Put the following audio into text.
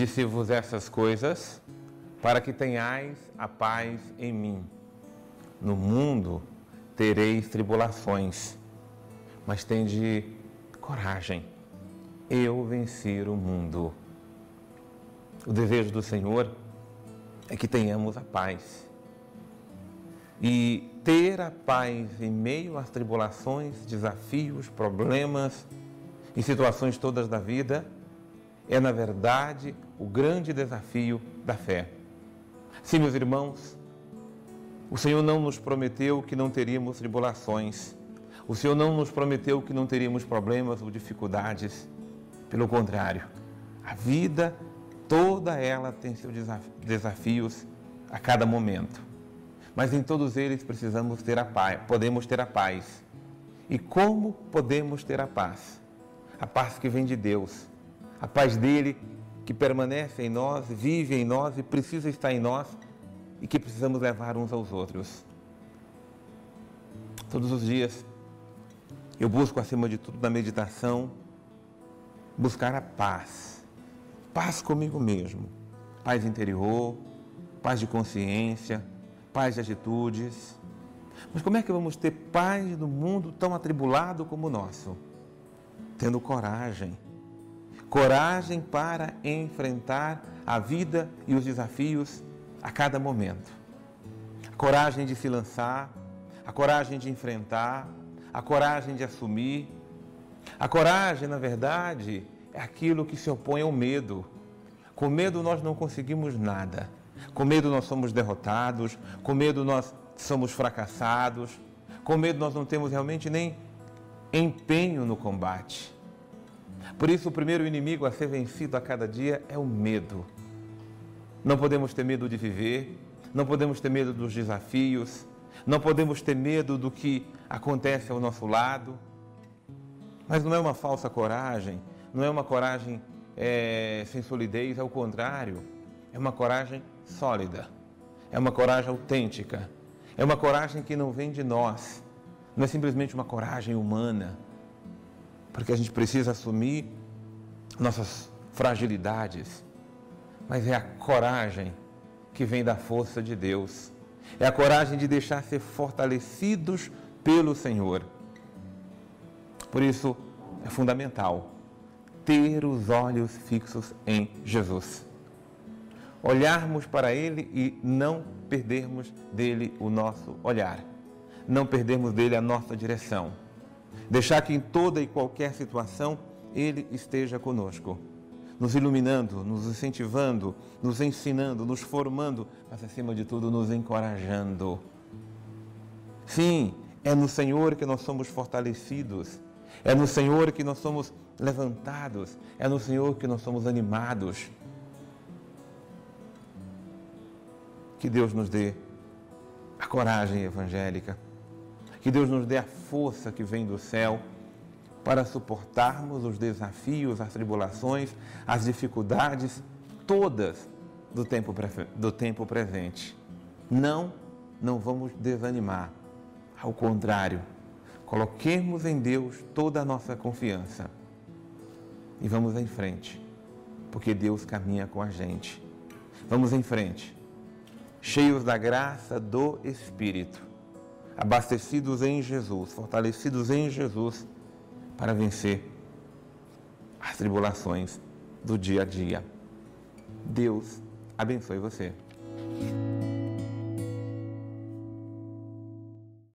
Disse-vos essas coisas para que tenhais a paz em mim. No mundo tereis tribulações, mas tende coragem. Eu vencer o mundo. O desejo do Senhor é que tenhamos a paz. E ter a paz em meio às tribulações, desafios, problemas e situações todas da vida é, na verdade, o grande desafio da fé. Sim, meus irmãos, o Senhor não nos prometeu que não teríamos tribulações. O Senhor não nos prometeu que não teríamos problemas ou dificuldades. Pelo contrário, a vida toda ela tem seus desafios a cada momento. Mas em todos eles precisamos ter a paz, podemos ter a paz. E como podemos ter a paz? A paz que vem de Deus, a paz dele que permanece em nós, vive em nós e precisa estar em nós e que precisamos levar uns aos outros. Todos os dias eu busco, acima de tudo, na meditação, buscar a paz. Paz comigo mesmo. Paz interior, paz de consciência, paz de atitudes. Mas como é que vamos ter paz no mundo tão atribulado como o nosso? Tendo coragem coragem para enfrentar a vida e os desafios a cada momento. A coragem de se lançar, a coragem de enfrentar, a coragem de assumir. A coragem, na verdade, é aquilo que se opõe ao medo. Com medo nós não conseguimos nada. Com medo nós somos derrotados, com medo nós somos fracassados, com medo nós não temos realmente nem empenho no combate. Por isso, o primeiro inimigo a ser vencido a cada dia é o medo. Não podemos ter medo de viver, não podemos ter medo dos desafios, não podemos ter medo do que acontece ao nosso lado. Mas não é uma falsa coragem, não é uma coragem é, sem solidez, é o contrário. É uma coragem sólida, é uma coragem autêntica, é uma coragem que não vem de nós, não é simplesmente uma coragem humana porque a gente precisa assumir nossas fragilidades, mas é a coragem que vem da força de Deus, é a coragem de deixar ser fortalecidos pelo Senhor. Por isso, é fundamental ter os olhos fixos em Jesus. Olharmos para Ele e não perdermos dele o nosso olhar, não perdermos dele a nossa direção Deixar que em toda e qualquer situação Ele esteja conosco, nos iluminando, nos incentivando, nos ensinando, nos formando, mas acima de tudo nos encorajando. Sim, é no Senhor que nós somos fortalecidos, é no Senhor que nós somos levantados, é no Senhor que nós somos animados. Que Deus nos dê a coragem evangélica que Deus nos dê a força que vem do céu para suportarmos os desafios, as tribulações, as dificuldades, todas do tempo, do tempo presente. Não, não vamos desanimar. Ao contrário, coloquemos em Deus toda a nossa confiança e vamos em frente, porque Deus caminha com a gente. Vamos em frente, cheios da graça do Espírito abastecidos em Jesus, fortalecidos em Jesus, para vencer as tribulações do dia a dia. Deus abençoe você.